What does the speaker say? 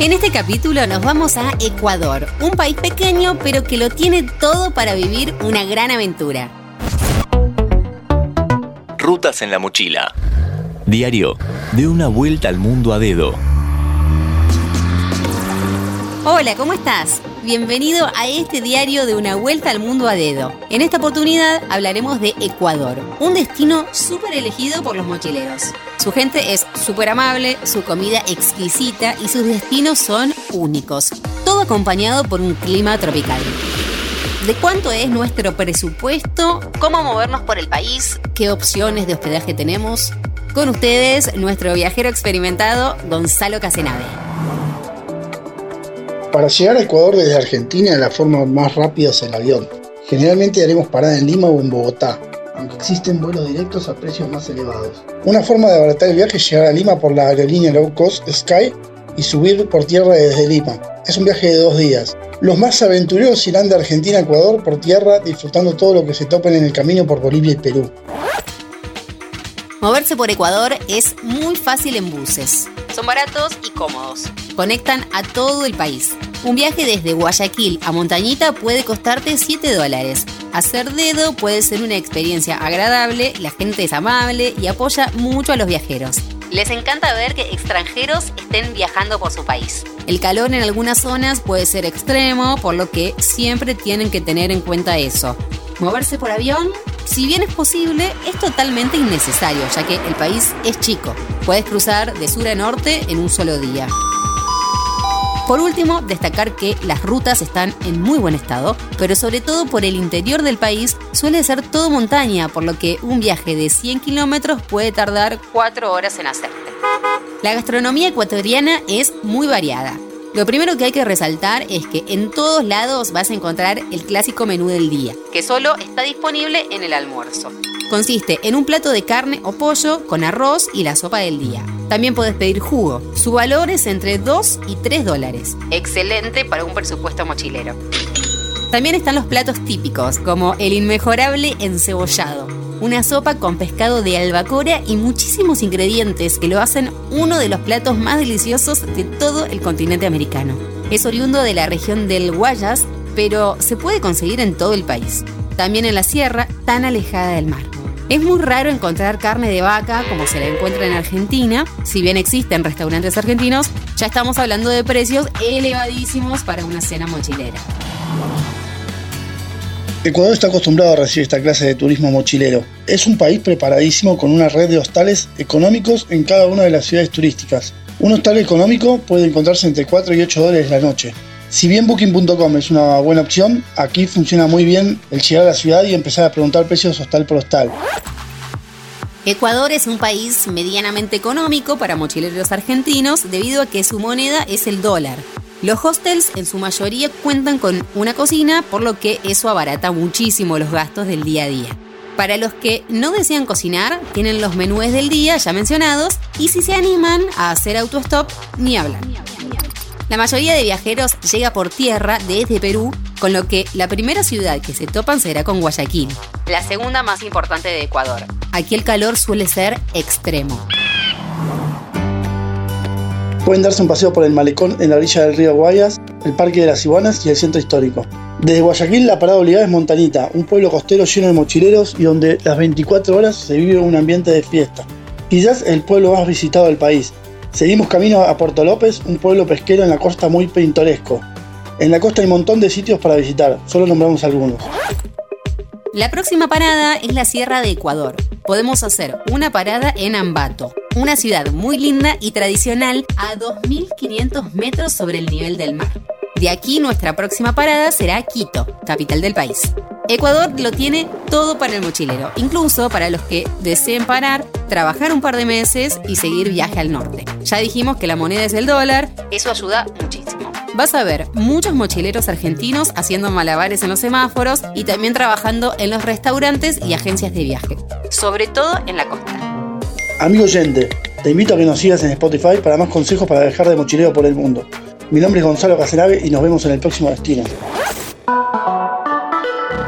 En este capítulo nos vamos a Ecuador, un país pequeño pero que lo tiene todo para vivir una gran aventura. Rutas en la mochila. Diario de una vuelta al mundo a dedo. Hola, ¿cómo estás? Bienvenido a este diario de una vuelta al mundo a dedo. En esta oportunidad hablaremos de Ecuador, un destino súper elegido por los mochileros. Su gente es súper amable, su comida exquisita y sus destinos son únicos. Todo acompañado por un clima tropical. ¿De cuánto es nuestro presupuesto? ¿Cómo movernos por el país? ¿Qué opciones de hospedaje tenemos? Con ustedes, nuestro viajero experimentado, Gonzalo Casenave. Para llegar a Ecuador desde Argentina, la forma más rápida es el avión. Generalmente haremos parada en Lima o en Bogotá, aunque existen vuelos directos a precios más elevados. Una forma de abaratar el viaje es llegar a Lima por la aerolínea low cost Sky y subir por tierra desde Lima. Es un viaje de dos días. Los más aventureros irán de Argentina a Ecuador por tierra, disfrutando todo lo que se topen en el camino por Bolivia y Perú. Moverse por Ecuador es muy fácil en buses. Son baratos y cómodos. Conectan a todo el país. Un viaje desde Guayaquil a Montañita puede costarte 7 dólares. Hacer dedo puede ser una experiencia agradable, la gente es amable y apoya mucho a los viajeros. Les encanta ver que extranjeros estén viajando por su país. El calor en algunas zonas puede ser extremo, por lo que siempre tienen que tener en cuenta eso. Moverse por avión si bien es posible, es totalmente innecesario, ya que el país es chico. Puedes cruzar de sur a norte en un solo día. Por último, destacar que las rutas están en muy buen estado, pero sobre todo por el interior del país suele ser todo montaña, por lo que un viaje de 100 kilómetros puede tardar 4 horas en hacerte. La gastronomía ecuatoriana es muy variada. Lo primero que hay que resaltar es que en todos lados vas a encontrar el clásico menú del día, que solo está disponible en el almuerzo. Consiste en un plato de carne o pollo con arroz y la sopa del día. También puedes pedir jugo. Su valor es entre 2 y 3 dólares. Excelente para un presupuesto mochilero. También están los platos típicos, como el inmejorable encebollado, una sopa con pescado de albacora y muchísimos ingredientes que lo hacen uno de los platos más deliciosos de todo el continente americano. Es oriundo de la región del Guayas, pero se puede conseguir en todo el país, también en la sierra tan alejada del mar. Es muy raro encontrar carne de vaca como se la encuentra en Argentina. Si bien existen restaurantes argentinos, ya estamos hablando de precios elevadísimos para una cena mochilera. Ecuador está acostumbrado a recibir esta clase de turismo mochilero. Es un país preparadísimo con una red de hostales económicos en cada una de las ciudades turísticas. Un hostal económico puede encontrarse entre 4 y 8 dólares la noche. Si bien Booking.com es una buena opción, aquí funciona muy bien el llegar a la ciudad y empezar a preguntar precios hostal por hostal. Ecuador es un país medianamente económico para mochileros argentinos debido a que su moneda es el dólar. Los hostels en su mayoría cuentan con una cocina, por lo que eso abarata muchísimo los gastos del día a día. Para los que no desean cocinar, tienen los menúes del día ya mencionados y si se animan a hacer autostop, ni hablan. La mayoría de viajeros llega por tierra desde Perú, con lo que la primera ciudad que se topan será con Guayaquil, la segunda más importante de Ecuador. Aquí el calor suele ser extremo. Pueden darse un paseo por el malecón en la orilla del río Guayas, el Parque de las Iguanas y el centro histórico. Desde Guayaquil la parada obligada es Montanita, un pueblo costero lleno de mochileros y donde las 24 horas se vive un ambiente de fiesta. Quizás el pueblo más visitado del país. Seguimos camino a Puerto López, un pueblo pesquero en la costa muy pintoresco. En la costa hay un montón de sitios para visitar, solo nombramos algunos. La próxima parada es la Sierra de Ecuador. Podemos hacer una parada en Ambato, una ciudad muy linda y tradicional a 2.500 metros sobre el nivel del mar. De aquí nuestra próxima parada será Quito, capital del país. Ecuador lo tiene todo para el mochilero, incluso para los que deseen parar, trabajar un par de meses y seguir viaje al norte. Ya dijimos que la moneda es el dólar, eso ayuda muchísimo. Vas a ver muchos mochileros argentinos haciendo malabares en los semáforos y también trabajando en los restaurantes y agencias de viaje, sobre todo en la costa. Amigo oyente, te invito a que nos sigas en Spotify para más consejos para dejar de mochileo por el mundo. Mi nombre es Gonzalo Casenave y nos vemos en el próximo destino.